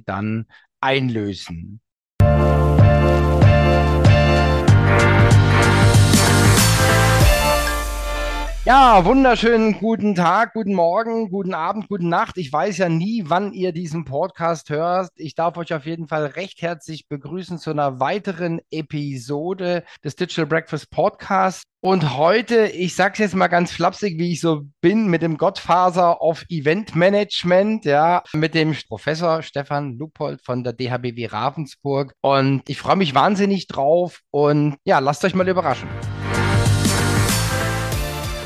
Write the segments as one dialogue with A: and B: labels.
A: dann einlösen. Ja, wunderschönen guten Tag, guten Morgen, guten Abend, guten Nacht. Ich weiß ja nie, wann ihr diesen Podcast hört. Ich darf euch auf jeden Fall recht herzlich begrüßen zu einer weiteren Episode des Digital Breakfast Podcast. Und heute, ich sage es jetzt mal ganz flapsig, wie ich so bin, mit dem Gottfaser of Event Management, ja, mit dem Professor Stefan Lupold von der DHBW Ravensburg. Und ich freue mich wahnsinnig drauf und ja, lasst euch mal überraschen.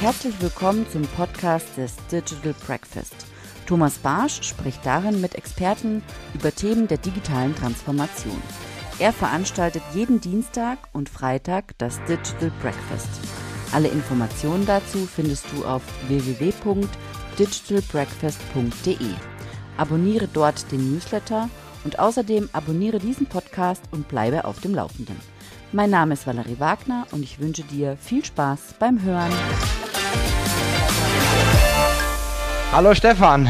B: Herzlich willkommen zum Podcast des Digital Breakfast. Thomas Barsch spricht darin mit Experten über Themen der digitalen Transformation. Er veranstaltet jeden Dienstag und Freitag das Digital Breakfast. Alle Informationen dazu findest du auf www.digitalbreakfast.de. Abonniere dort den Newsletter und außerdem abonniere diesen Podcast und bleibe auf dem Laufenden. Mein Name ist Valerie Wagner und ich wünsche dir viel Spaß beim Hören.
A: Hallo Stefan.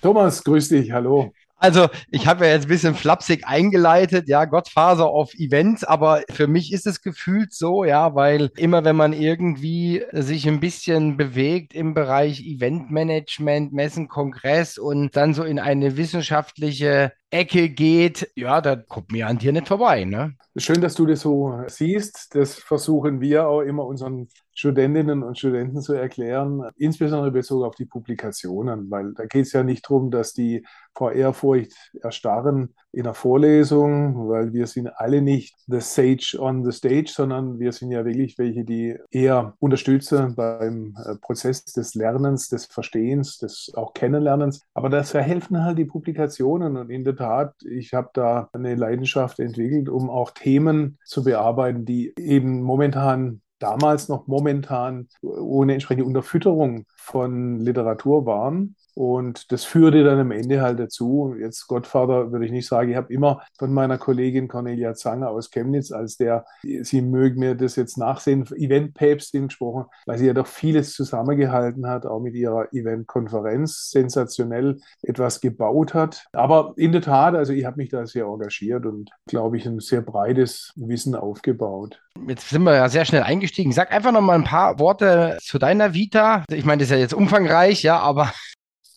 C: Thomas, grüß dich, hallo.
A: Also, ich habe ja jetzt ein bisschen flapsig eingeleitet, ja, Gottfaser auf Events, aber für mich ist es gefühlt so, ja, weil immer wenn man irgendwie sich ein bisschen bewegt im Bereich Eventmanagement, Messen, Kongress und dann so in eine wissenschaftliche Ecke geht, ja, da kommt mir an dir nicht vorbei, ne?
C: Schön, dass du das so siehst. Das versuchen wir auch immer unseren Studentinnen und Studenten zu erklären, insbesondere bezogen auf die Publikationen, weil da geht es ja nicht darum, dass die vor Ehrfurcht erstarren in der Vorlesung, weil wir sind alle nicht the sage on the stage, sondern wir sind ja wirklich welche, die eher unterstützen beim äh, Prozess des Lernens, des Verstehens, des auch Kennenlernens. Aber das verhelfen halt die Publikationen und in der Tat, ich habe da eine Leidenschaft entwickelt, um auch Themen zu bearbeiten, die eben momentan damals noch momentan ohne entsprechende Unterfütterung von Literatur waren. Und das führte dann am Ende halt dazu. Jetzt Gottvater würde ich nicht sagen. Ich habe immer von meiner Kollegin Cornelia Zanger aus Chemnitz, als der, sie mögen mir das jetzt nachsehen, Eventpäpstin gesprochen, weil sie ja doch vieles zusammengehalten hat, auch mit ihrer Eventkonferenz, sensationell etwas gebaut hat. Aber in der Tat, also ich habe mich da sehr engagiert und glaube ich ein sehr breites Wissen aufgebaut.
A: Jetzt sind wir ja sehr schnell eingestiegen. Sag einfach noch mal ein paar Worte zu deiner Vita. Ich meine, das ist ja jetzt umfangreich, ja, aber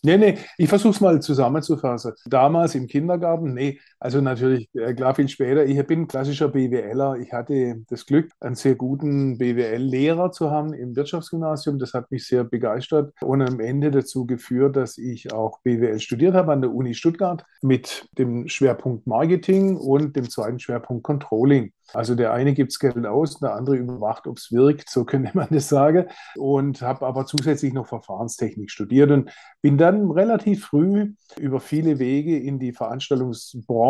C: Nee, nee, ich versuche es mal zusammenzufassen. Damals im Kindergarten, nee, also natürlich äh, klar viel später. Ich bin klassischer BWLer. Ich hatte das Glück, einen sehr guten BWL-Lehrer zu haben im Wirtschaftsgymnasium. Das hat mich sehr begeistert und am Ende dazu geführt, dass ich auch BWL studiert habe an der Uni Stuttgart mit dem Schwerpunkt Marketing und dem zweiten Schwerpunkt Controlling. Also der eine gibt Geld aus, der andere überwacht, ob es wirkt, so könnte man das sagen. Und habe aber zusätzlich noch Verfahrenstechnik studiert und bin dann relativ früh über viele Wege in die Veranstaltungsbranche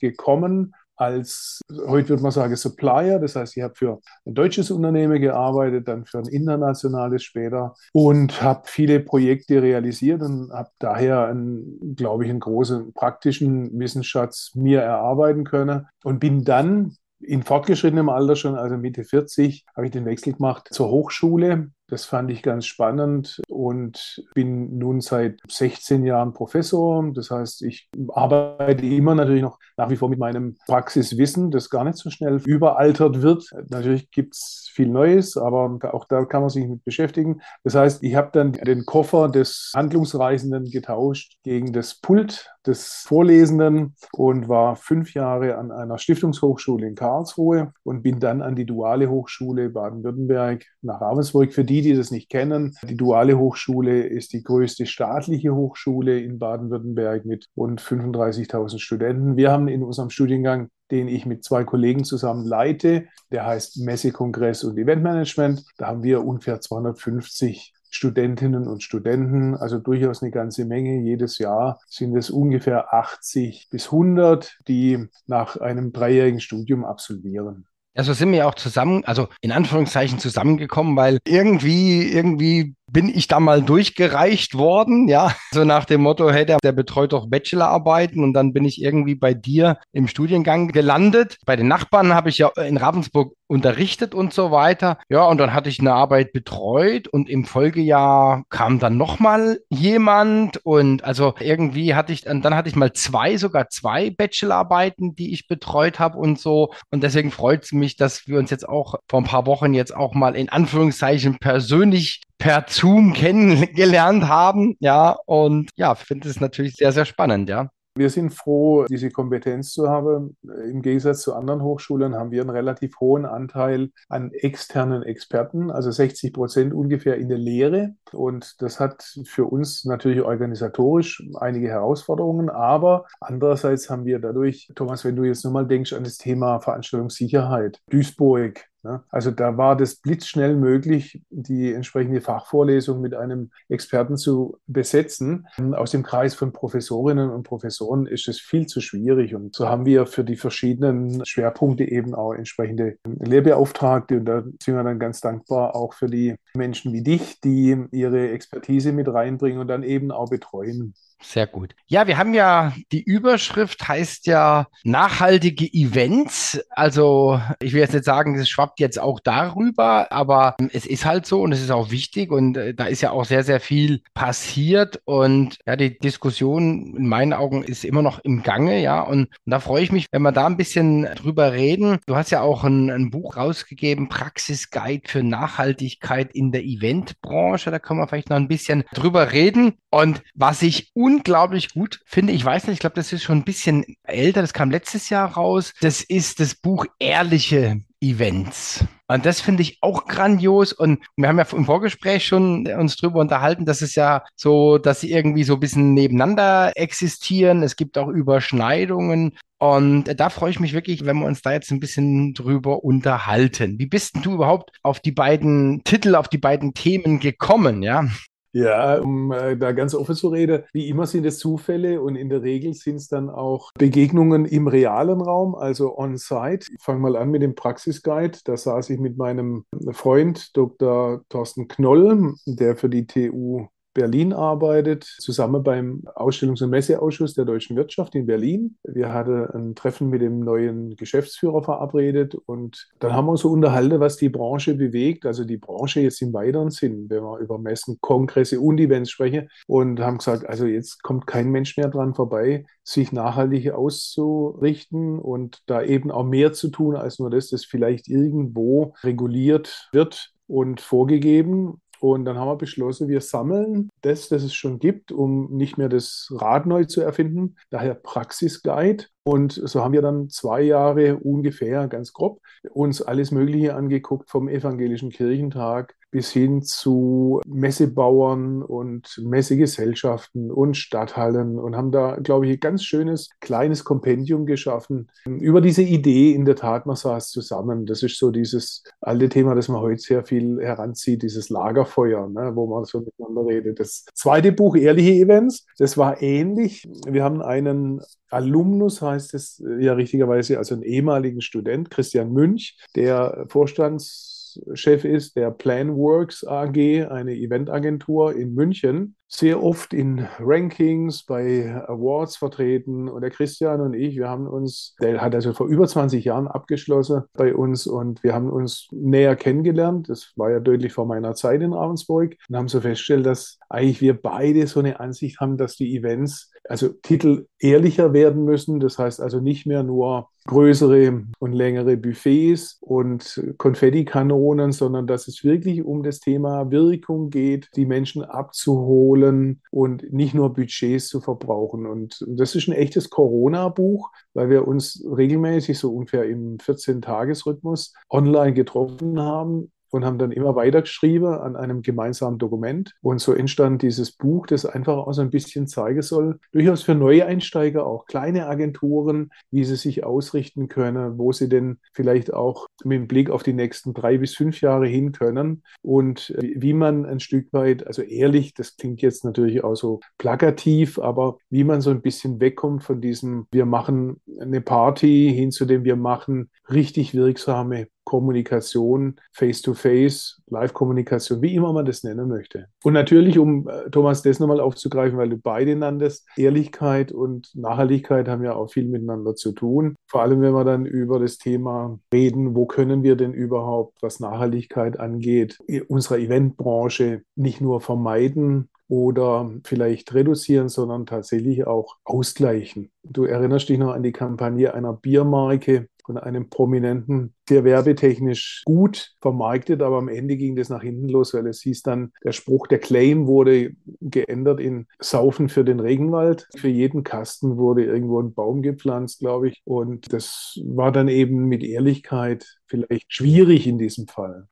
C: gekommen als, heute würde man sagen, Supplier. Das heißt, ich habe für ein deutsches Unternehmen gearbeitet, dann für ein internationales später und habe viele Projekte realisiert und habe daher, einen, glaube ich, einen großen praktischen Wissensschatz mir erarbeiten können und bin dann in fortgeschrittenem Alter schon, also Mitte 40, habe ich den Wechsel gemacht zur Hochschule das fand ich ganz spannend und bin nun seit 16 Jahren Professor. Das heißt, ich arbeite immer natürlich noch nach wie vor mit meinem Praxiswissen, das gar nicht so schnell überaltert wird. Natürlich gibt es viel Neues, aber auch da kann man sich mit beschäftigen. Das heißt, ich habe dann den Koffer des Handlungsreisenden getauscht gegen das Pult des Vorlesenden und war fünf Jahre an einer Stiftungshochschule in Karlsruhe und bin dann an die Duale Hochschule Baden-Württemberg nach Ravensburg für die die, die das nicht kennen, die Duale Hochschule ist die größte staatliche Hochschule in Baden-Württemberg mit rund 35.000 Studenten. Wir haben in unserem Studiengang den ich mit zwei Kollegen zusammen leite. Der heißt Messe, Kongress und Eventmanagement. Da haben wir ungefähr 250 Studentinnen und Studenten, also durchaus eine ganze Menge. Jedes Jahr sind es ungefähr 80 bis 100, die nach einem dreijährigen Studium absolvieren.
A: Also sind wir auch zusammen, also in Anführungszeichen zusammengekommen, weil irgendwie, irgendwie bin ich da mal durchgereicht worden, ja, so nach dem Motto, hey, der, der betreut doch Bachelorarbeiten und dann bin ich irgendwie bei dir im Studiengang gelandet. Bei den Nachbarn habe ich ja in Ravensburg unterrichtet und so weiter. Ja, und dann hatte ich eine Arbeit betreut und im Folgejahr kam dann nochmal jemand und also irgendwie hatte ich, dann hatte ich mal zwei, sogar zwei Bachelorarbeiten, die ich betreut habe und so. Und deswegen freut es mich, dass wir uns jetzt auch vor ein paar Wochen jetzt auch mal in Anführungszeichen persönlich per Zoom kennengelernt haben. Ja, und ja, finde es natürlich sehr, sehr spannend, ja.
C: Wir sind froh, diese Kompetenz zu haben. Im Gegensatz zu anderen Hochschulen haben wir einen relativ hohen Anteil an externen Experten, also 60 Prozent ungefähr in der Lehre. Und das hat für uns natürlich organisatorisch einige Herausforderungen. Aber andererseits haben wir dadurch, Thomas, wenn du jetzt nochmal denkst an das Thema Veranstaltungssicherheit, Duisburg? Also da war das blitzschnell möglich, die entsprechende Fachvorlesung mit einem Experten zu besetzen. Aus dem Kreis von Professorinnen und Professoren ist es viel zu schwierig. Und so haben wir für die verschiedenen Schwerpunkte eben auch entsprechende Lehrbeauftragte. Und da sind wir dann ganz dankbar auch für die Menschen wie dich, die ihre Expertise mit reinbringen und dann eben auch betreuen.
A: Sehr gut. Ja, wir haben ja, die Überschrift heißt ja nachhaltige Events. Also ich will jetzt nicht sagen, es schwappt jetzt auch darüber, aber es ist halt so und es ist auch wichtig und äh, da ist ja auch sehr, sehr viel passiert und ja, die Diskussion in meinen Augen ist immer noch im Gange, ja, und, und da freue ich mich, wenn wir da ein bisschen drüber reden. Du hast ja auch ein, ein Buch rausgegeben, Praxisguide für Nachhaltigkeit in der Eventbranche. Da können wir vielleicht noch ein bisschen drüber reden. Und was ich unglaublich gut finde, ich weiß nicht, ich glaube, das ist schon ein bisschen älter, das kam letztes Jahr raus. Das ist das Buch Ehrliche Events. Und das finde ich auch grandios. Und wir haben ja im Vorgespräch schon uns drüber unterhalten, dass es ja so, dass sie irgendwie so ein bisschen nebeneinander existieren. Es gibt auch Überschneidungen. Und da freue ich mich wirklich, wenn wir uns da jetzt ein bisschen drüber unterhalten. Wie bist denn du überhaupt auf die beiden Titel, auf die beiden Themen gekommen? Ja.
C: Ja, um äh, da ganz offen zu reden, wie immer sind es Zufälle und in der Regel sind es dann auch Begegnungen im realen Raum, also on-site. Ich fange mal an mit dem Praxisguide. Da saß ich mit meinem Freund Dr. Thorsten Knoll, der für die TU Berlin arbeitet, zusammen beim Ausstellungs- und Messeausschuss der deutschen Wirtschaft in Berlin. Wir hatten ein Treffen mit dem neuen Geschäftsführer verabredet und dann haben wir uns so unterhalten, was die Branche bewegt, also die Branche jetzt im weiteren Sinn, wenn wir über Messen, Kongresse und Events sprechen und haben gesagt, also jetzt kommt kein Mensch mehr dran vorbei, sich nachhaltig auszurichten und da eben auch mehr zu tun als nur das, das vielleicht irgendwo reguliert wird und vorgegeben. Und dann haben wir beschlossen, wir sammeln das, das es schon gibt, um nicht mehr das Rad neu zu erfinden. Daher Praxisguide. Und so haben wir dann zwei Jahre ungefähr, ganz grob, uns alles Mögliche angeguckt, vom Evangelischen Kirchentag bis hin zu Messebauern und Messegesellschaften und Stadthallen und haben da, glaube ich, ein ganz schönes kleines Kompendium geschaffen über diese Idee in der Tat, man saß zusammen. Das ist so dieses alte Thema, das man heute sehr viel heranzieht, dieses Lagerfeuer, ne, wo man so miteinander redet. Das zweite Buch, Ehrliche Events, das war ähnlich. Wir haben einen Alumnus heißt es ja richtigerweise, also einen ehemaligen Student, Christian Münch, der Vorstands Chef ist der Planworks AG, eine Eventagentur in München sehr oft in Rankings, bei Awards vertreten. Und der Christian und ich, wir haben uns, der hat also vor über 20 Jahren abgeschlossen bei uns und wir haben uns näher kennengelernt. Das war ja deutlich vor meiner Zeit in Ravensburg und haben so festgestellt, dass eigentlich wir beide so eine Ansicht haben, dass die Events, also Titel ehrlicher werden müssen. Das heißt also nicht mehr nur größere und längere Buffets und Konfettikanonen, sondern dass es wirklich um das Thema Wirkung geht, die Menschen abzuholen holen und nicht nur Budgets zu verbrauchen. Und das ist ein echtes Corona-Buch, weil wir uns regelmäßig so ungefähr im 14-Tages-Rhythmus online getroffen haben und haben dann immer weitergeschrieben an einem gemeinsamen Dokument. Und so entstand dieses Buch, das einfach auch so ein bisschen zeigen soll, durchaus für neue Einsteiger, auch kleine Agenturen, wie sie sich ausrichten können, wo sie denn vielleicht auch mit Blick auf die nächsten drei bis fünf Jahre hin können und wie man ein Stück weit, also ehrlich, das klingt jetzt natürlich auch so plakativ, aber wie man so ein bisschen wegkommt von diesem, wir machen eine Party hin zu dem, wir machen richtig wirksame Kommunikation, Face-to-Face, Live-Kommunikation, wie immer man das nennen möchte. Und natürlich, um äh, Thomas das nochmal aufzugreifen, weil du beide nanntest, Ehrlichkeit und Nachhaltigkeit haben ja auch viel miteinander zu tun. Vor allem, wenn wir dann über das Thema reden, wo können wir denn überhaupt, was Nachhaltigkeit angeht, unserer Eventbranche nicht nur vermeiden, oder vielleicht reduzieren, sondern tatsächlich auch ausgleichen. Du erinnerst dich noch an die Kampagne einer Biermarke, von einem Prominenten sehr werbetechnisch gut vermarktet, aber am Ende ging das nach hinten los, weil es hieß dann, der Spruch, der Claim wurde geändert in Saufen für den Regenwald. Für jeden Kasten wurde irgendwo ein Baum gepflanzt, glaube ich. Und das war dann eben mit Ehrlichkeit vielleicht schwierig in diesem Fall.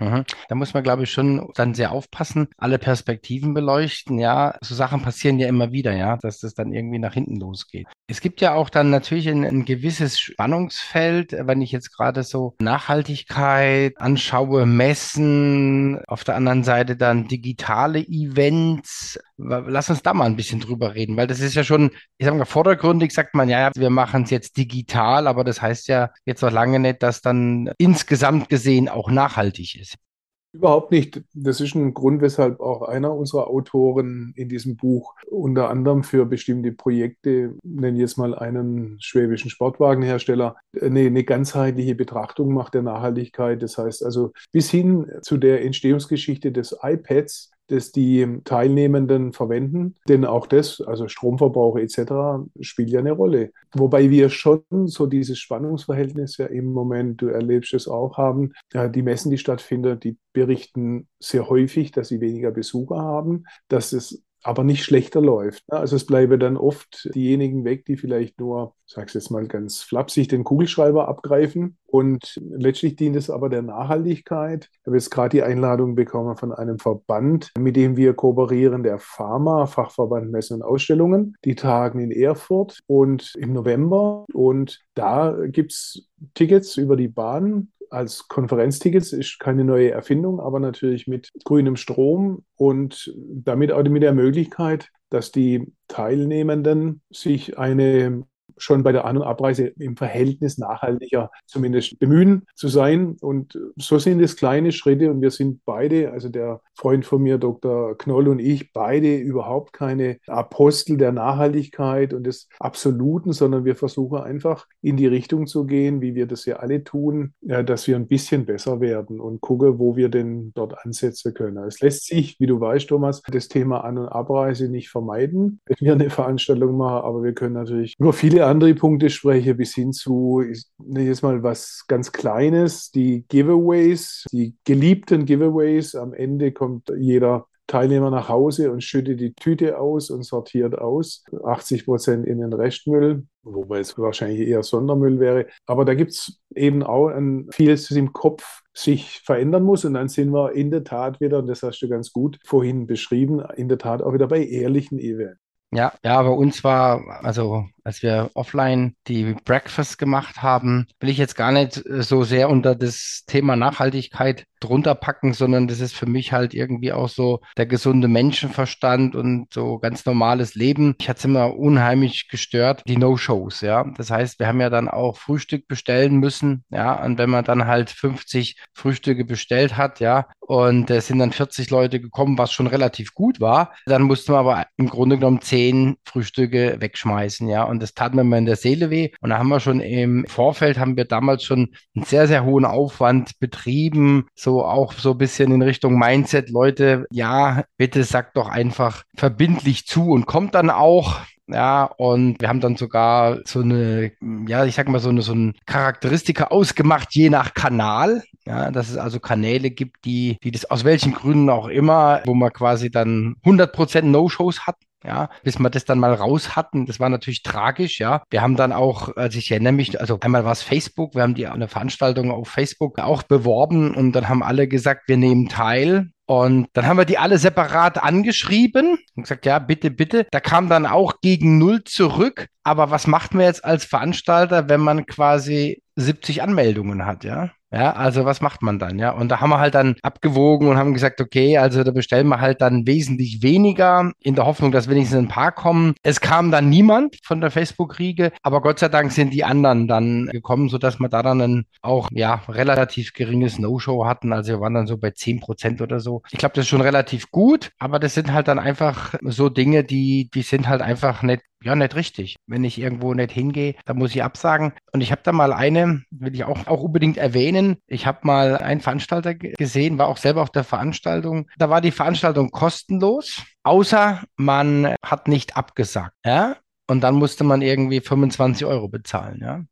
A: Mhm. Da muss man, glaube ich, schon dann sehr aufpassen, alle Perspektiven beleuchten. Ja, so Sachen passieren ja immer wieder, ja, dass das dann irgendwie nach hinten losgeht. Es gibt ja auch dann natürlich ein, ein gewisses Spannungsfeld, wenn ich jetzt gerade so Nachhaltigkeit anschaue, Messen, auf der anderen Seite dann digitale Events. Lass uns da mal ein bisschen drüber reden, weil das ist ja schon, ich sage mal, vordergründig sagt man, ja, wir machen es jetzt digital, aber das heißt ja jetzt noch lange nicht, dass dann insgesamt gesehen auch nachhaltig ist.
C: Überhaupt nicht. Das ist ein Grund, weshalb auch einer unserer Autoren in diesem Buch unter anderem für bestimmte Projekte, nennen jetzt mal einen schwäbischen Sportwagenhersteller, eine, eine ganzheitliche Betrachtung macht der Nachhaltigkeit. Das heißt also bis hin zu der Entstehungsgeschichte des iPads, das die Teilnehmenden verwenden. Denn auch das, also Stromverbrauch etc., spielt ja eine Rolle. Wobei wir schon so dieses Spannungsverhältnis ja im Moment, du erlebst es auch, haben. Die Messen, die stattfinden, die berichten sehr häufig, dass sie weniger Besucher haben, dass es aber nicht schlechter läuft. Ne? Also es bleiben dann oft diejenigen weg, die vielleicht nur, sag's jetzt mal ganz flapsig, den Kugelschreiber abgreifen. Und letztlich dient es aber der Nachhaltigkeit. Ich habe jetzt gerade die Einladung bekommen von einem Verband, mit dem wir kooperieren, der Pharma, Fachverband Messen und Ausstellungen. Die tagen in Erfurt und im November. Und da gibt es Tickets über die Bahn als Konferenztickets ist keine neue Erfindung, aber natürlich mit grünem Strom und damit auch mit der Möglichkeit, dass die Teilnehmenden sich eine schon bei der An- und Abreise im Verhältnis nachhaltiger zumindest bemühen zu sein. Und so sind es kleine Schritte und wir sind beide, also der Freund von mir, Dr. Knoll und ich, beide überhaupt keine Apostel der Nachhaltigkeit und des Absoluten, sondern wir versuchen einfach in die Richtung zu gehen, wie wir das ja alle tun, dass wir ein bisschen besser werden und gucken, wo wir denn dort ansetzen können. Es lässt sich, wie du weißt, Thomas, das Thema An- und Abreise nicht vermeiden, wenn wir eine Veranstaltung machen, aber wir können natürlich über viele andere Punkte spreche, bis hin zu, ich nenne jetzt mal was ganz Kleines, die Giveaways, die geliebten Giveaways. Am Ende kommt jeder Teilnehmer nach Hause und schüttet die Tüte aus und sortiert aus. 80 Prozent in den Restmüll, wobei es wahrscheinlich eher Sondermüll wäre. Aber da gibt es eben auch ein vieles, das im Kopf sich verändern muss. Und dann sind wir in der Tat wieder, und das hast du ganz gut vorhin beschrieben, in der Tat auch wieder bei ehrlichen Events.
A: Ja, ja, bei uns war, also als wir offline die Breakfast gemacht haben, will ich jetzt gar nicht äh, so sehr unter das Thema Nachhaltigkeit drunter packen, sondern das ist für mich halt irgendwie auch so der gesunde Menschenverstand und so ganz normales Leben. Ich hatte es immer unheimlich gestört, die No-Shows, ja. Das heißt, wir haben ja dann auch Frühstück bestellen müssen, ja. Und wenn man dann halt 50 Frühstücke bestellt hat, ja, und es sind dann 40 Leute gekommen, was schon relativ gut war, dann musste man aber im Grunde genommen 10 Frühstücke wegschmeißen, ja. Und das tat mir mal in der Seele weh. Und da haben wir schon im Vorfeld, haben wir damals schon einen sehr, sehr hohen Aufwand betrieben, so auch so ein bisschen in Richtung Mindset, Leute, ja, bitte sagt doch einfach verbindlich zu und kommt dann auch. Ja, und wir haben dann sogar so eine, ja, ich sag mal, so eine, so ein Charakteristika ausgemacht, je nach Kanal. Ja, dass es also Kanäle gibt, die, die das aus welchen Gründen auch immer, wo man quasi dann 100% No-Shows hat. Ja, bis wir das dann mal raus hatten. Das war natürlich tragisch, ja. Wir haben dann auch, also ich erinnere mich, also einmal war es Facebook, wir haben die eine Veranstaltung auf Facebook auch beworben und dann haben alle gesagt, wir nehmen teil. Und dann haben wir die alle separat angeschrieben und gesagt, ja, bitte, bitte. Da kam dann auch gegen null zurück. Aber was macht man jetzt als Veranstalter, wenn man quasi 70 Anmeldungen hat, ja? Ja, also was macht man dann? Ja, und da haben wir halt dann abgewogen und haben gesagt, okay, also da bestellen wir halt dann wesentlich weniger in der Hoffnung, dass wenigstens ein paar kommen. Es kam dann niemand von der Facebook-Riege, aber Gott sei Dank sind die anderen dann gekommen, sodass wir da dann auch ja relativ geringes No-Show hatten. Also wir waren dann so bei 10 Prozent oder so. Ich glaube, das ist schon relativ gut, aber das sind halt dann einfach so Dinge, die, die sind halt einfach nicht ja, nicht richtig. Wenn ich irgendwo nicht hingehe, dann muss ich absagen. Und ich habe da mal eine, will ich auch, auch unbedingt erwähnen. Ich habe mal einen Veranstalter gesehen, war auch selber auf der Veranstaltung. Da war die Veranstaltung kostenlos, außer man hat nicht abgesagt. Ja? Und dann musste man irgendwie 25 Euro bezahlen. Ja?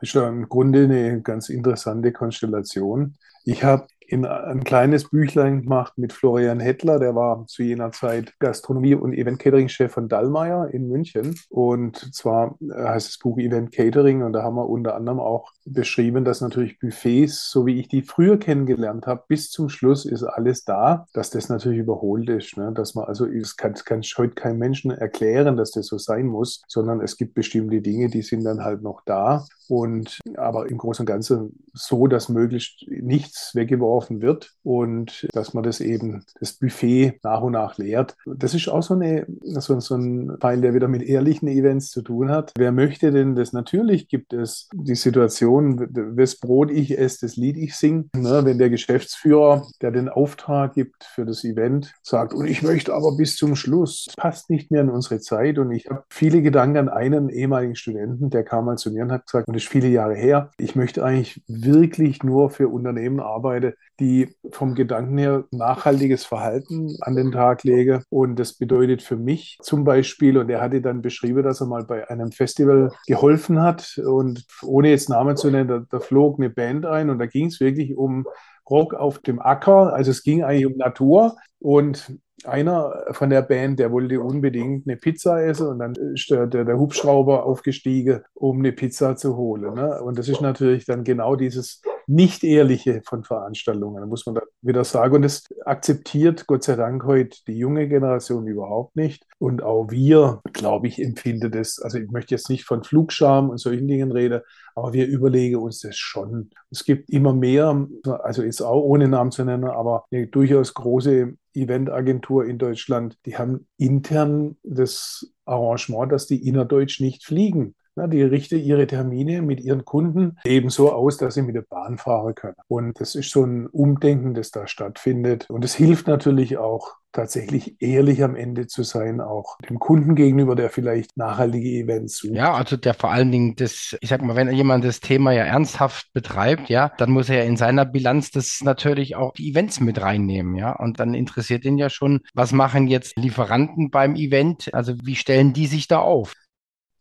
C: Das ist ja im Grunde eine ganz interessante Konstellation. Ich habe in ein kleines Büchlein gemacht mit Florian Hettler, der war zu jener Zeit Gastronomie- und Event-Catering-Chef von Dallmayr in München. Und zwar äh, heißt das Buch Event Catering und da haben wir unter anderem auch beschrieben, dass natürlich Buffets, so wie ich die früher kennengelernt habe, bis zum Schluss ist alles da, dass das natürlich überholt ist. Ne? Dass man also, es kann, kann heute kein Menschen erklären, dass das so sein muss, sondern es gibt bestimmte Dinge, die sind dann halt noch da. Und aber im Großen und Ganzen so, dass möglichst nichts weggeworfen geworfen wird und dass man das eben, das Buffet nach und nach leert. Das ist auch so, eine, so, so ein Teil, der wieder mit ehrlichen Events zu tun hat. Wer möchte denn das? Natürlich gibt es die Situation, wes Brot ich esse, das Lied ich singe. Ne, wenn der Geschäftsführer, der den Auftrag gibt für das Event, sagt, und ich möchte aber bis zum Schluss, passt nicht mehr in unsere Zeit. Und ich habe viele Gedanken an einen ehemaligen Studenten, der kam mal zu mir und hat gesagt, und das ist viele Jahre her, ich möchte eigentlich wirklich nur für Unternehmen arbeiten, die vom Gedanken her nachhaltiges Verhalten an den Tag lege. Und das bedeutet für mich zum Beispiel, und er hatte dann beschrieben, dass er mal bei einem Festival geholfen hat und ohne jetzt Namen zu nennen, da, da flog eine Band ein und da ging es wirklich um Rock auf dem Acker. Also es ging eigentlich um Natur und einer von der Band, der wollte unbedingt eine Pizza essen und dann ist der, der, Hubschrauber aufgestiegen, um eine Pizza zu holen. Ne? Und das ist natürlich dann genau dieses nicht-ehrliche von Veranstaltungen, muss man da wieder sagen. Und das akzeptiert Gott sei Dank heute die junge Generation überhaupt nicht. Und auch wir, glaube ich, empfinden das, also ich möchte jetzt nicht von Flugscham und solchen Dingen reden, aber wir überlegen uns das schon. Es gibt immer mehr, also jetzt auch ohne Namen zu nennen, aber eine durchaus große Eventagentur in Deutschland, die haben intern das Arrangement, dass die innerdeutsch nicht fliegen. Die richten ihre Termine mit ihren Kunden eben so aus, dass sie mit der Bahn fahren können. Und das ist so ein Umdenken, das da stattfindet. Und es hilft natürlich auch, tatsächlich ehrlich am Ende zu sein, auch dem Kunden gegenüber, der vielleicht nachhaltige Events sucht.
A: Ja, also der vor allen Dingen das, ich sag mal, wenn jemand das Thema ja ernsthaft betreibt, ja, dann muss er ja in seiner Bilanz das natürlich auch die Events mit reinnehmen, ja. Und dann interessiert ihn ja schon, was machen jetzt Lieferanten beim Event? Also wie stellen die sich da auf?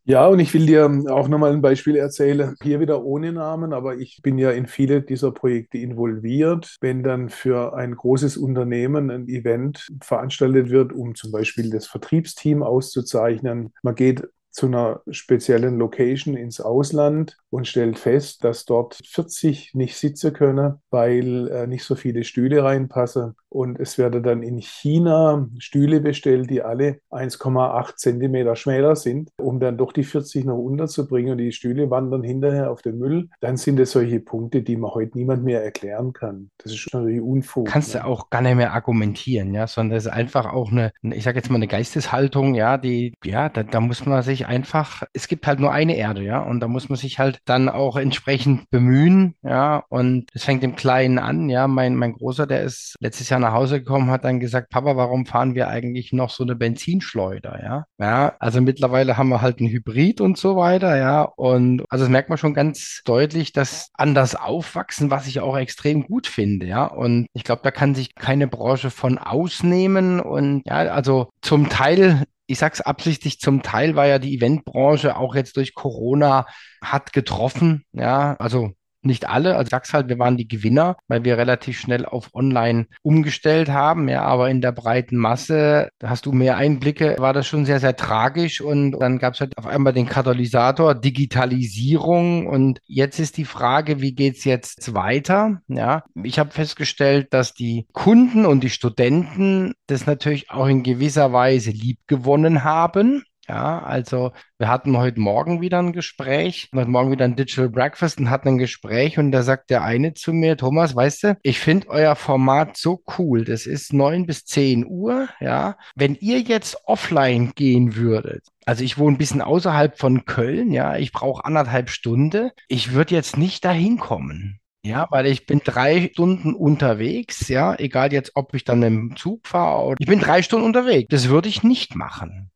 C: Ja, und ich will dir auch nochmal ein Beispiel erzählen, hier wieder ohne Namen, aber ich bin ja in viele dieser Projekte involviert. Wenn dann für ein großes Unternehmen ein Event veranstaltet wird, um zum Beispiel das Vertriebsteam auszuzeichnen, man geht zu einer speziellen Location ins Ausland und stellt fest, dass dort 40 nicht sitzen können, weil äh, nicht so viele Stühle reinpassen. Und es werden dann in China Stühle bestellt, die alle 1,8 Zentimeter schmäler sind, um dann doch die 40 noch unterzubringen. Und die Stühle wandern hinterher auf den Müll. Dann sind es solche Punkte, die man heute niemand mehr erklären kann. Das ist natürlich Unfug.
A: Kannst
C: ne?
A: du auch gar nicht mehr argumentieren, ja, sondern das ist einfach auch eine, ich sage jetzt mal eine Geisteshaltung, ja, die, ja, da, da muss man sich einfach, es gibt halt nur eine Erde, ja, und da muss man sich halt dann auch entsprechend bemühen, ja, und es fängt im Kleinen an, ja, mein, mein Großer, der ist letztes Jahr nach Hause gekommen, hat dann gesagt, Papa, warum fahren wir eigentlich noch so eine Benzinschleuder, ja, ja, also mittlerweile haben wir halt ein Hybrid und so weiter, ja, und also das merkt man schon ganz deutlich, dass anders aufwachsen, was ich auch extrem gut finde, ja, und ich glaube, da kann sich keine Branche von ausnehmen und ja, also zum Teil ich sag's absichtlich, zum Teil war ja die Eventbranche auch jetzt durch Corona hat getroffen, ja, also nicht alle. Also sag's halt, wir waren die Gewinner, weil wir relativ schnell auf Online umgestellt haben. Ja, aber in der breiten Masse, da hast du mehr Einblicke, war das schon sehr, sehr tragisch. Und dann gab es halt auf einmal den Katalysator, Digitalisierung. Und jetzt ist die Frage, wie geht's jetzt weiter? Ja, ich habe festgestellt, dass die Kunden und die Studenten das natürlich auch in gewisser Weise liebgewonnen haben. Ja, also wir hatten heute Morgen wieder ein Gespräch, heute Morgen wieder ein Digital Breakfast und hatten ein Gespräch und da sagt der eine zu mir, Thomas, weißt du, ich finde euer Format so cool. Das ist neun bis zehn Uhr, ja. Wenn ihr jetzt offline gehen würdet, also ich wohne ein bisschen außerhalb von Köln, ja, ich brauche anderthalb Stunden. Ich würde jetzt nicht dahin kommen. Ja, weil ich bin drei Stunden unterwegs, ja, egal jetzt, ob ich dann im Zug fahre oder ich bin drei Stunden unterwegs. Das würde ich nicht machen.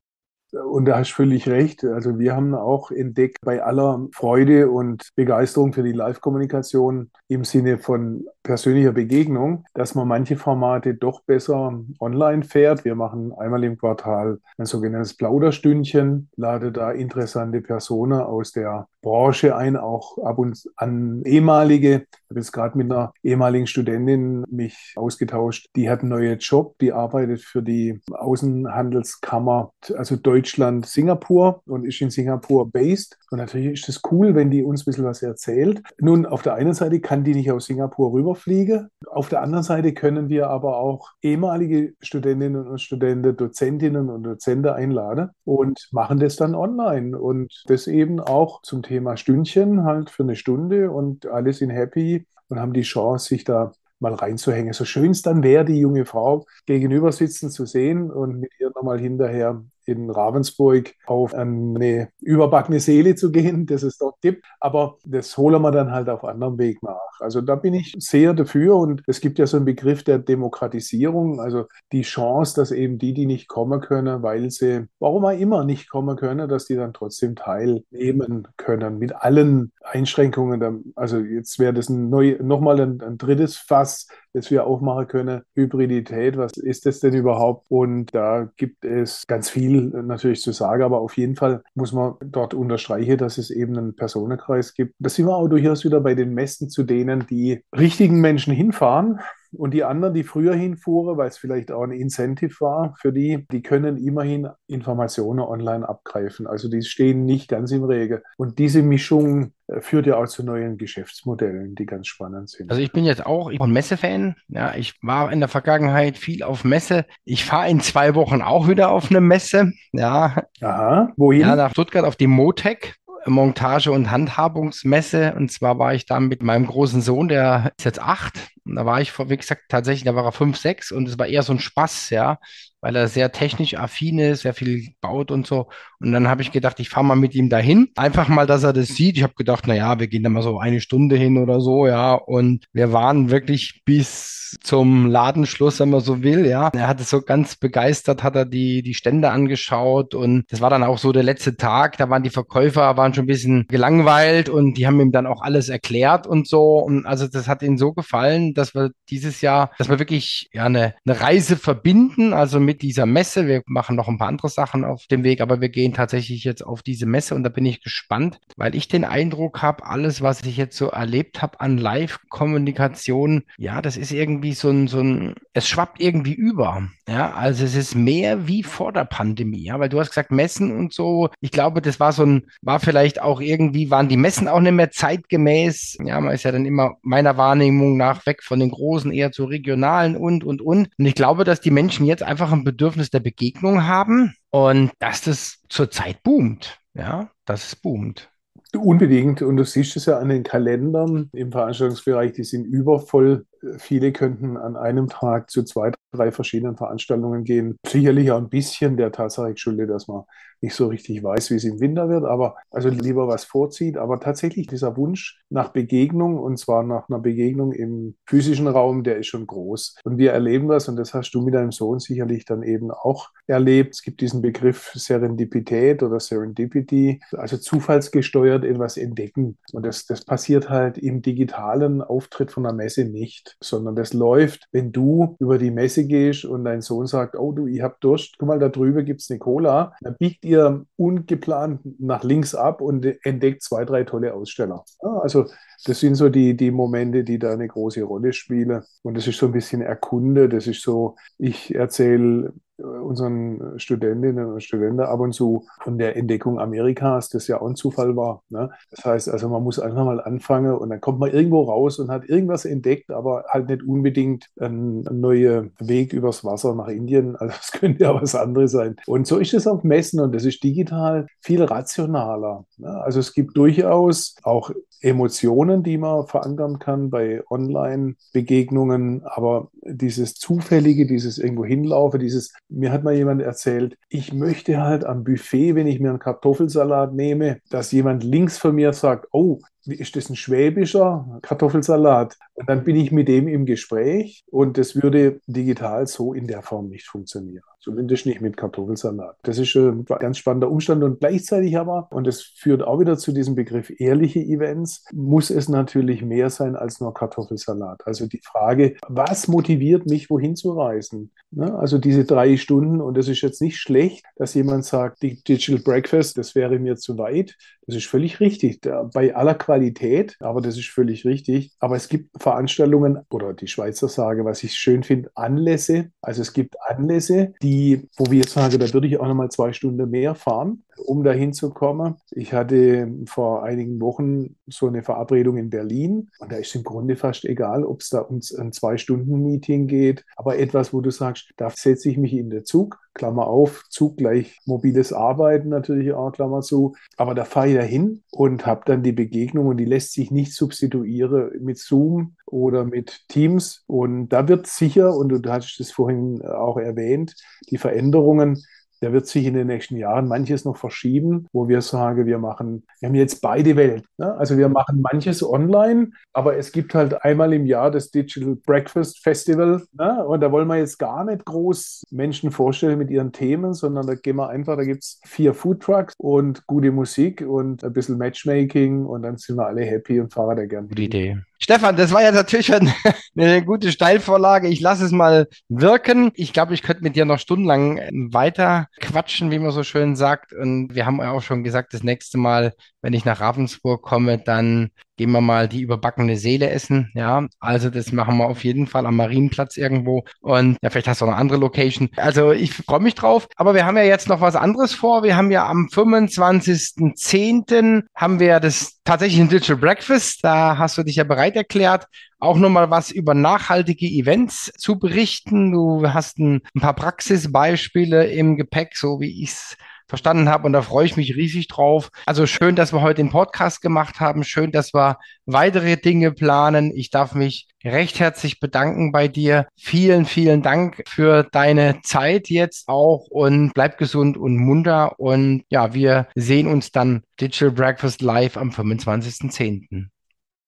C: Und da hast du völlig recht. Also wir haben auch entdeckt, bei aller Freude und Begeisterung für die Live-Kommunikation im Sinne von persönlicher Begegnung, dass man manche Formate doch besser online fährt. Wir machen einmal im Quartal ein sogenanntes Plauderstündchen, lade da interessante Personen aus der Branche ein, auch ab und an ehemalige. Ich habe jetzt gerade mit einer ehemaligen Studentin mich ausgetauscht. Die hat einen neuen Job, die arbeitet für die Außenhandelskammer, also Deutschland, Singapur und ist in Singapur based. Und natürlich ist es cool, wenn die uns ein bisschen was erzählt. Nun, auf der einen Seite kann die nicht aus Singapur rüberfliegen. Auf der anderen Seite können wir aber auch ehemalige Studentinnen und Studenten, Dozentinnen und Dozenten einladen und machen das dann online. Und das eben auch zum Thema Stündchen, halt für eine Stunde und alle sind happy und haben die Chance, sich da mal reinzuhängen. So schön es dann wäre, die junge Frau gegenüber sitzen zu sehen und mit ihr nochmal hinterher in Ravensburg auf eine überbackene Seele zu gehen, das es dort gibt. Aber das holen wir dann halt auf anderem Weg nach. Also da bin ich sehr dafür und es gibt ja so einen Begriff der Demokratisierung, also die Chance, dass eben die, die nicht kommen können, weil sie, warum auch immer nicht kommen können, dass die dann trotzdem teilnehmen können mit allen Einschränkungen. Also jetzt wäre das ein neu, nochmal ein, ein drittes Fass, das wir aufmachen können. Hybridität, was ist das denn überhaupt? Und da gibt es ganz viel natürlich zu sagen, aber auf jeden Fall muss man dort unterstreichen, dass es eben einen Personenkreis gibt. Da sind wir auch durchaus wieder bei den Messen zu denen, die richtigen Menschen hinfahren und die anderen, die früher hinfuhren, weil es vielleicht auch ein Incentive war für die, die können immerhin Informationen online abgreifen. Also die stehen nicht ganz im Rege. Und diese Mischung äh, führt ja auch zu neuen Geschäftsmodellen, die ganz spannend sind.
A: Also ich bin jetzt auch ein Messefan. Ja, ich war in der Vergangenheit viel auf Messe. Ich fahre in zwei Wochen auch wieder auf eine Messe. Ja.
C: Aha, wohin?
A: Ja, nach Stuttgart auf die Motec. Montage- und Handhabungsmesse. Und zwar war ich da mit meinem großen Sohn, der ist jetzt acht. Und da war ich, wie gesagt, tatsächlich, da war er fünf, sechs und es war eher so ein Spaß, ja weil er sehr technisch affin ist, sehr viel baut und so. Und dann habe ich gedacht, ich fahre mal mit ihm dahin. Einfach mal, dass er das sieht. Ich habe gedacht, na ja, wir gehen da mal so eine Stunde hin oder so, ja. Und wir waren wirklich bis zum Ladenschluss, wenn man so will, ja. Er hat es so ganz begeistert, hat er die, die Stände angeschaut und das war dann auch so der letzte Tag. Da waren die Verkäufer, waren schon ein bisschen gelangweilt und die haben ihm dann auch alles erklärt und so. Und also das hat ihnen so gefallen, dass wir dieses Jahr, dass wir wirklich ja eine, eine Reise verbinden, also mit mit dieser Messe. Wir machen noch ein paar andere Sachen auf dem Weg, aber wir gehen tatsächlich jetzt auf diese Messe und da bin ich gespannt, weil ich den Eindruck habe, alles, was ich jetzt so erlebt habe an Live-Kommunikation, ja, das ist irgendwie so ein, so ein, es schwappt irgendwie über. Ja, also es ist mehr wie vor der Pandemie, ja, weil du hast gesagt, Messen und so. Ich glaube, das war so ein, war vielleicht auch irgendwie, waren die Messen auch nicht mehr zeitgemäß. Ja, man ist ja dann immer meiner Wahrnehmung nach weg von den großen, eher zu regionalen und, und, und. Und ich glaube, dass die Menschen jetzt einfach ein Bedürfnis der Begegnung haben und dass das zurzeit boomt. Ja, dass es boomt.
C: Unbedingt. Und du siehst es ja an den Kalendern im Veranstaltungsbereich, die sind übervoll. Viele könnten an einem Tag zu zwei, drei verschiedenen Veranstaltungen gehen. Sicherlich auch ein bisschen der Tatsache geschuldet, dass man nicht so richtig weiß, wie es im Winter wird, aber also lieber was vorzieht. Aber tatsächlich dieser Wunsch nach Begegnung und zwar nach einer Begegnung im physischen Raum, der ist schon groß. Und wir erleben das und das hast du mit deinem Sohn sicherlich dann eben auch erlebt. Es gibt diesen Begriff Serendipität oder Serendipity, also zufallsgesteuert etwas entdecken. Und das, das passiert halt im digitalen Auftritt von einer Messe nicht. Sondern das läuft, wenn du über die Messe gehst und dein Sohn sagt, oh du, ich hab Durst, guck mal, da drüben gibt es eine Cola, dann biegt ihr ungeplant nach links ab und entdeckt zwei, drei tolle Aussteller. Ja, also das sind so die, die Momente, die da eine große Rolle spielen. Und das ist so ein bisschen Erkunde. Das ist so, ich erzähle unseren Studentinnen und Studenten ab und zu von der Entdeckung Amerikas, das ja auch ein Zufall war. Ne? Das heißt, also man muss einfach mal anfangen und dann kommt man irgendwo raus und hat irgendwas entdeckt, aber halt nicht unbedingt ein, ein neuer Weg übers Wasser nach Indien. Also es könnte ja was anderes sein. Und so ist es auf Messen und das ist digital viel rationaler. Ne? Also es gibt durchaus auch Emotionen, die man verankern kann bei Online-Begegnungen, aber dieses Zufällige, dieses irgendwo hinlaufe, dieses mir hat mal jemand erzählt, ich möchte halt am Buffet, wenn ich mir einen Kartoffelsalat nehme, dass jemand links von mir sagt, oh, ist das ein schwäbischer Kartoffelsalat? Und dann bin ich mit dem im Gespräch und das würde digital so in der Form nicht funktionieren. Zumindest nicht mit Kartoffelsalat. Das ist ein ganz spannender Umstand und gleichzeitig aber, und das führt auch wieder zu diesem Begriff ehrliche Events, muss es natürlich mehr sein als nur Kartoffelsalat. Also die Frage, was motiviert mich, wohin zu reisen? Ne? Also diese drei Stunden, und das ist jetzt nicht schlecht, dass jemand sagt, Digital Breakfast, das wäre mir zu weit. Das ist völlig richtig. Bei aller Qualität, aber das ist völlig richtig. Aber es gibt Veranstaltungen oder die Schweizer sage, was ich schön finde, Anlässe. Also es gibt Anlässe, die, wo wir sagen, da würde ich auch noch mal zwei Stunden mehr fahren um dahin zu kommen. Ich hatte vor einigen Wochen so eine Verabredung in Berlin und da ist im Grunde fast egal, ob es da um ein Zwei-Stunden-Meeting geht, aber etwas, wo du sagst, da setze ich mich in den Zug, Klammer auf, Zug gleich mobiles Arbeiten natürlich auch, Klammer zu, aber da fahre ich da hin und habe dann die Begegnung und die lässt sich nicht substituieren mit Zoom oder mit Teams. Und da wird sicher, und du hast es vorhin auch erwähnt, die Veränderungen der wird sich in den nächsten Jahren manches noch verschieben, wo wir sagen, wir machen, wir haben jetzt beide Welt. Ne? Also wir machen manches online, aber es gibt halt einmal im Jahr das Digital Breakfast Festival. Ne? Und da wollen wir jetzt gar nicht groß Menschen vorstellen mit ihren Themen, sondern da gehen wir einfach, da gibt es vier Food Trucks und gute Musik und ein bisschen Matchmaking und dann sind wir alle happy und fahren da gerne.
A: Gute Idee. Stefan, das war ja natürlich eine, eine gute Steilvorlage. Ich lasse es mal wirken. Ich glaube, ich könnte mit dir noch stundenlang weiter quatschen, wie man so schön sagt. Und wir haben ja auch schon gesagt, das nächste Mal, wenn ich nach Ravensburg komme, dann gehen wir mal die überbackene Seele essen. Ja, also das machen wir auf jeden Fall am Marienplatz irgendwo. Und ja, vielleicht hast du noch eine andere Location. Also ich freue mich drauf. Aber wir haben ja jetzt noch was anderes vor. Wir haben ja am 25.10. haben wir das tatsächlich ein Digital Breakfast. Da hast du dich ja bereit erklärt, auch nochmal was über nachhaltige Events zu berichten. Du hast ein, ein paar Praxisbeispiele im Gepäck, so wie ich es verstanden habe. Und da freue ich mich riesig drauf. Also schön, dass wir heute den Podcast gemacht haben. Schön, dass wir weitere Dinge planen. Ich darf mich recht herzlich bedanken bei dir. Vielen, vielen Dank für deine Zeit jetzt auch und bleib gesund und munter. Und ja, wir sehen uns dann Digital Breakfast live am 25.10.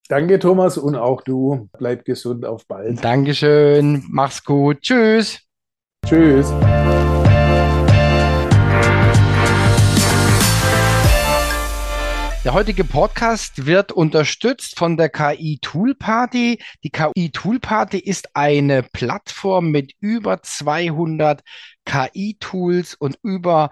C: Danke, Thomas, und auch du. Bleib gesund, auf bald.
A: Dankeschön. Mach's gut. Tschüss.
C: Tschüss.
A: Der heutige Podcast wird unterstützt von der KI Tool Party. Die KI Tool Party ist eine Plattform mit über 200 KI-Tools und über